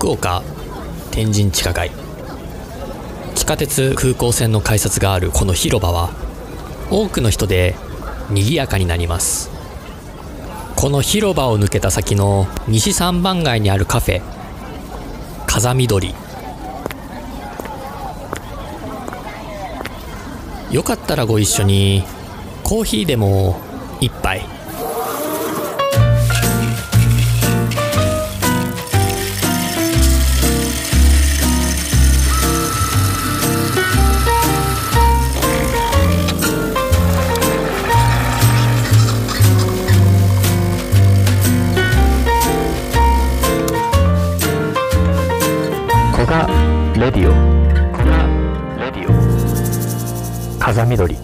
福岡天神地下街。地下鉄空港線の改札があるこの広場は多くの人で賑やかになります。この広場を抜けた先の西三番街にあるカフェ風緑よかったらご一緒に。コーヒーでも一杯。レディオ。古賀レディオ。風緑。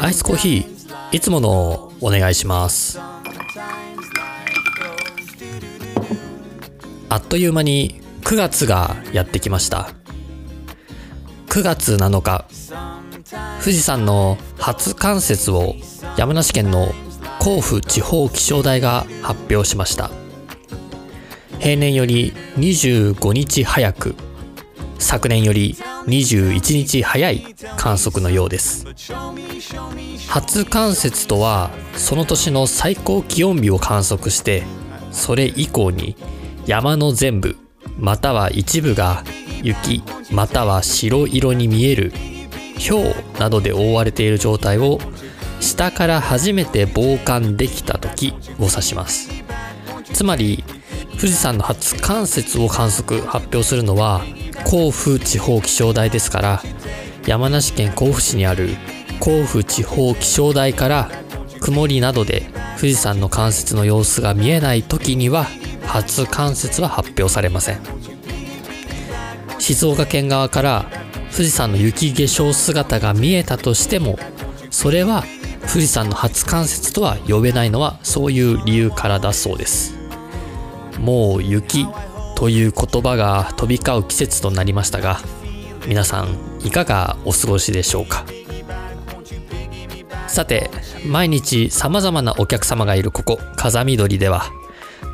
アイスコーヒーいつものお願いします。あっという間に9月がやってきました。9月7日富士山の初冠雪を山梨県の甲府地方気象台が発表しました。平年より25日早く昨年より21日早い観測のようです。初冠雪とはその年の最高気温日を観測してそれ以降に山の全部または一部が雪または白色に見える氷などで覆われている状態を下から初めて傍観できた時を指します。つまり富士山の初冠雪を観測発表するのは甲府地方気象台ですから山梨県甲府市にある甲府地方気象台から曇りなどで富士山の冠雪の様子が見えない時には初冠雪は発表されません。静岡県側から富士山の雪化粧姿が見えたとしてもそれは富士山の初冠雪とは呼べないのはそういう理由からだそうです。もう雪という言葉が飛び交う季節となりましたが皆さんいかがお過ごしでしょうか？さて毎日様々なお客様がいるここ風見鶏では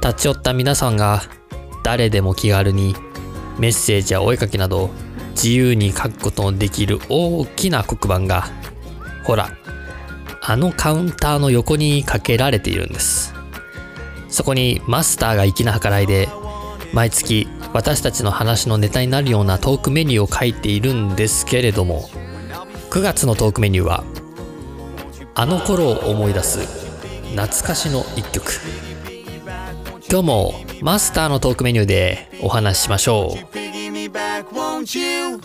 立ち寄った皆さんが誰でも気軽にメッセージやお絵かきなど自由に書くことのできる大きな黒板がほらあのカウンターの横にかけられているんです。そこにマスターが粋な計らいで毎月私たちの話のネタになるようなトークメニューを書いているんですけれども9月のトークメニューはあの頃を思い出す懐かしの一曲。今日もマスターのトークメニューでお話ししましょう。Won't you?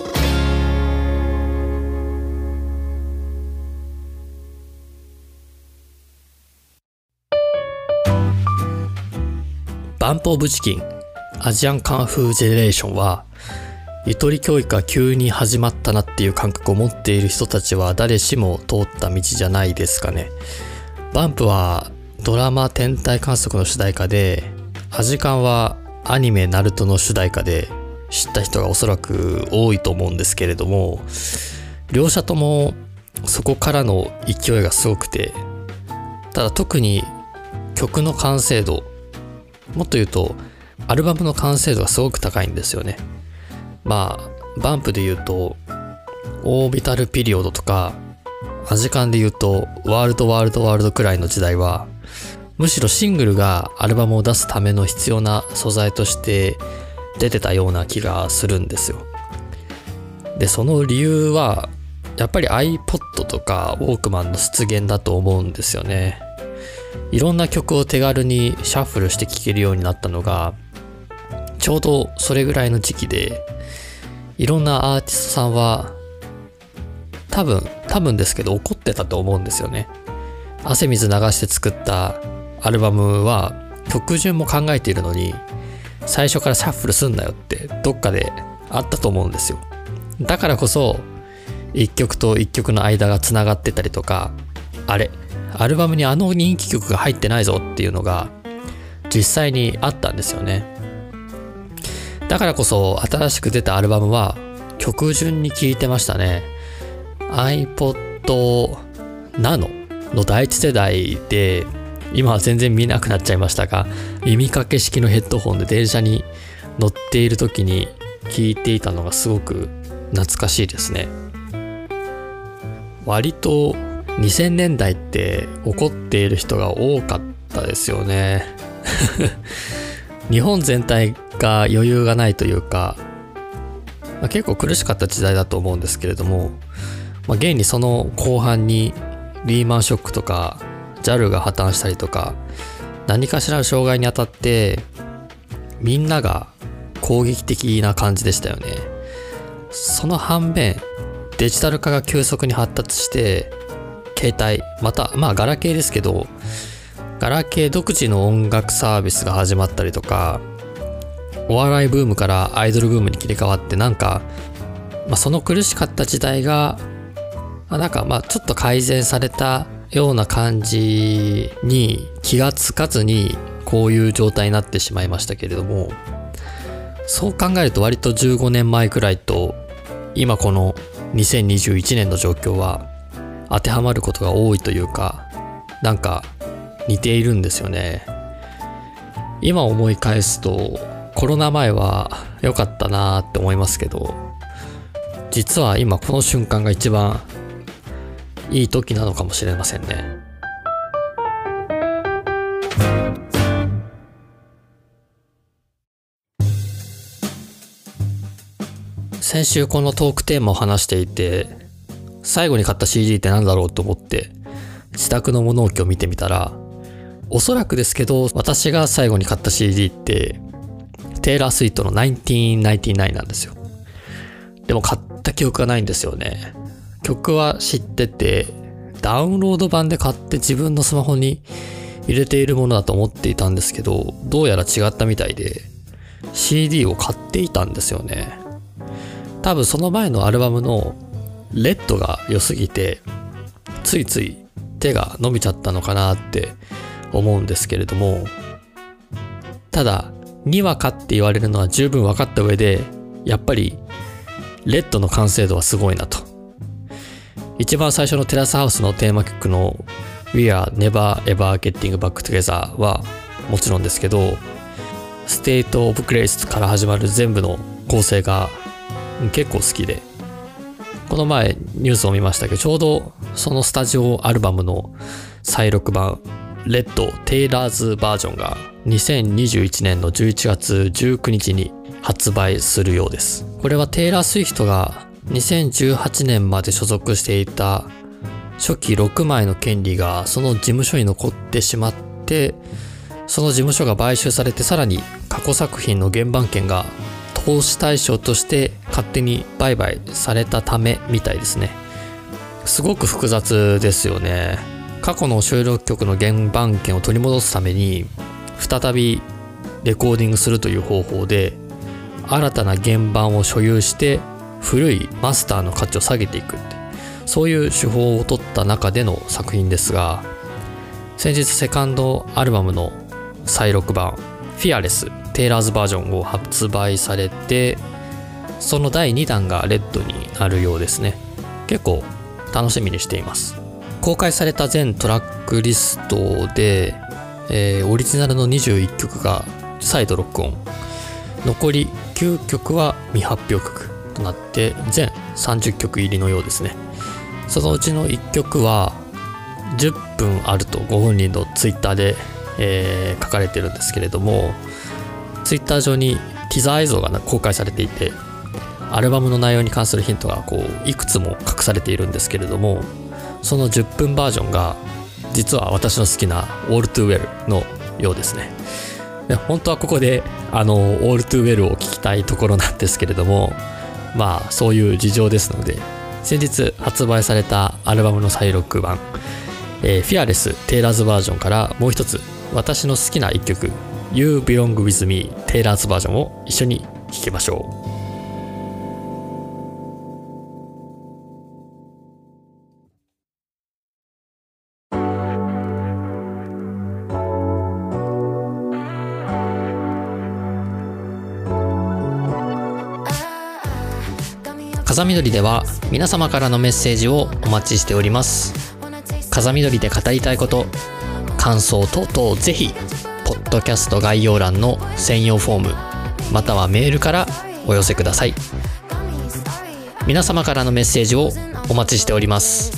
BUMP OF CHICKEN、ASIAN KUNG-FU GENERATION はゆとり教育が急に始まったなっていう感覚を持っている人たちは誰しも通った道じゃないですかねバンプはドラマ天体観測の主題歌でアジカンはアニメナルトの主題歌で知った人がおそらく多いと思うんですけれども両者ともそこからの勢いがすごくてただ特に曲の完成度もっと言うとアルバムの完成度がすごく高いんですよね。まあバンプで言うとオービタルピリオドとかアジカンで言うとワールドワールドワールドくらいの時代はむしろシングルがアルバムを出すための必要な素材として出てたような気がするんですよ。でその理由はやっぱり iPod とかウォークマンの出現だと思うんですよね。いろんな曲を手軽にシャッフルして聴けるようになったのがちょうどそれぐらいの時期でいろんなアーティストさんは多分多分ですけど怒ってたと思うんですよね。汗水流して作ったアルバムは曲順も考えているのに最初からシャッフルすんなよってどっかであったと思うんですよだからこそ一曲と一曲の間がつながってたりとかあれアルバムにあの人気曲が入ってないぞっていうのが実際にあったんですよねだからこそ新しく出たアルバムは曲順に聴いてましたね。iPod Nano の第一世代で、今は全然見なくなっちゃいましたが、耳掛け式のヘッドホンで電車に乗っている時に聞いていたのがすごく懐かしいですね。割と2000年代って怒っている人が多かったですよね。日本全体が余裕がないというか、まあ、結構苦しかった時代だと思うんですけれども、まあ、現にその後半にリーマンショックとか JAL が破綻したりとか何かしらの障害に当たってみんなが攻撃的な感じでしたよね。その反面デジタル化が急速に発達して携帯またまあガラケーですけどガラケー独自の音楽サービスが始まったりとかお笑いブームからアイドルブームに切り替わってなんか、まあ、その苦しかった時代がなんかまあちょっと改善されたような感じに気がつかずにこういう状態になってしまいましたけれどもそう考えると割と15年前くらいと今この2021年の状況は当てはまることが多いというかなんか似ているんですよね。今思い返すとコロナ前は良かったなーって思いますけど実は今この瞬間が一番いい時なのかもしれませんね。先週このトークテーマを話していて、最後に買った CD って何だろうと思って、自宅の物置を見てみたら、おそらくですけど、私が最後に買った CD って、テイラー・スイートの1999なんですよ。でも買った記憶がないんですよね。曲は知ってて、ダウンロード版で買って自分のスマホに入れているものだと思っていたんですけど、どうやら違ったみたいで、CD を買っていたんですよね。多分その前のアルバムのレッドが良すぎて、ついつい手が伸びちゃったのかなって思うんですけれども、ただ、にわかって言われるのは十分分かった上で、やっぱり、レッドの完成度はすごいなと。一番最初のテラスハウスのテーマ曲の We are never ever getting back together はもちろんですけど、State of Grace から始まる全部の構成が結構好きで、この前ニュースを見ましたけど、ちょうどそのスタジオアルバムの再録版、レッド・テイラーズバージョンが2021年の11月19日に発売するようです。これはテイラー・スウィフトが2018年まで所属していた初期6枚の権利がその事務所に残ってしまってその事務所が買収されてさらに過去作品の原版権が投資対象として勝手に売買されたためみたいですね。すごく複雑ですよね。過去の収録曲の原版権を取り戻すために再びレコーディングするという方法で新たな原版を所有して古いマスターの価値を下げていくって。そういう手法を取った中での作品ですが先日セカンドアルバムの再録版「フィアレステイラーズバージョン」を発売されてその第2弾がレッドになるようですね。結構楽しみにしています。公開された全トラックリストで、えー、オリジナルの21曲が再度録音残り9曲は未発表曲。となって全30曲入りのようですね。そのうちの1曲は10分あるとご本人のツイッターで、えー、書かれてるんですけれどもツイッター上にティザー映像が公開されていてアルバムの内容に関するヒントがこういくつも隠されているんですけれどもその10分バージョンが実は私の好きな「All Too Well」のようですね。で本当はここであの「All Too Well」を聞きたいところなんですけれどもまあそういう事情ですので先日発売されたアルバムの再録版「えー、フィアレステイラーズバージョン」からもう一つ私の好きな一曲「You Belong With Me テイラーズバージョン」を一緒に聴きましょう。風緑では皆様からのメッセージをお待ちしております。風緑で語りたいこと感想等々ぜひポッドキャスト概要欄の専用フォームまたはメールからお寄せください。皆様からのメッセージをお待ちしております。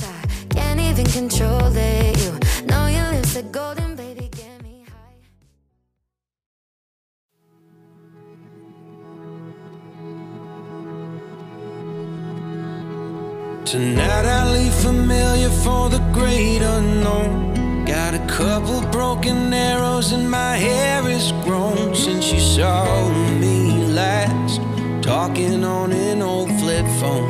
Tonight I leave familiar for the great unknown. Got a couple broken arrows and my hair is grown since you saw me last. Talking on an old flip phone.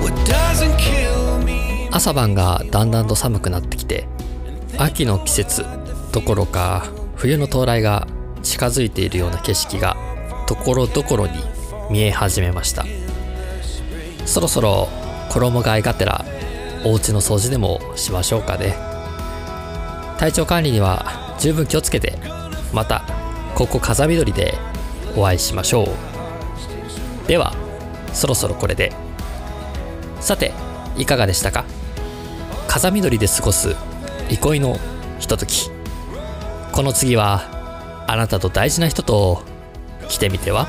What doesn't kill me 朝晩がだんだんと寒くなってきて秋の季節どころか冬の到来が近づいているような景色がところどころに見え始めました。そろそろ衣替えがてらお家の掃除でもしましょうかね。体調管理には十分気をつけてまたここ風見鶏でお会いしましょう。ではそろそろこれで。さていかがでしたか？風緑で過ごす憩いのひととき。この次はあなたと大事な人と来てみては？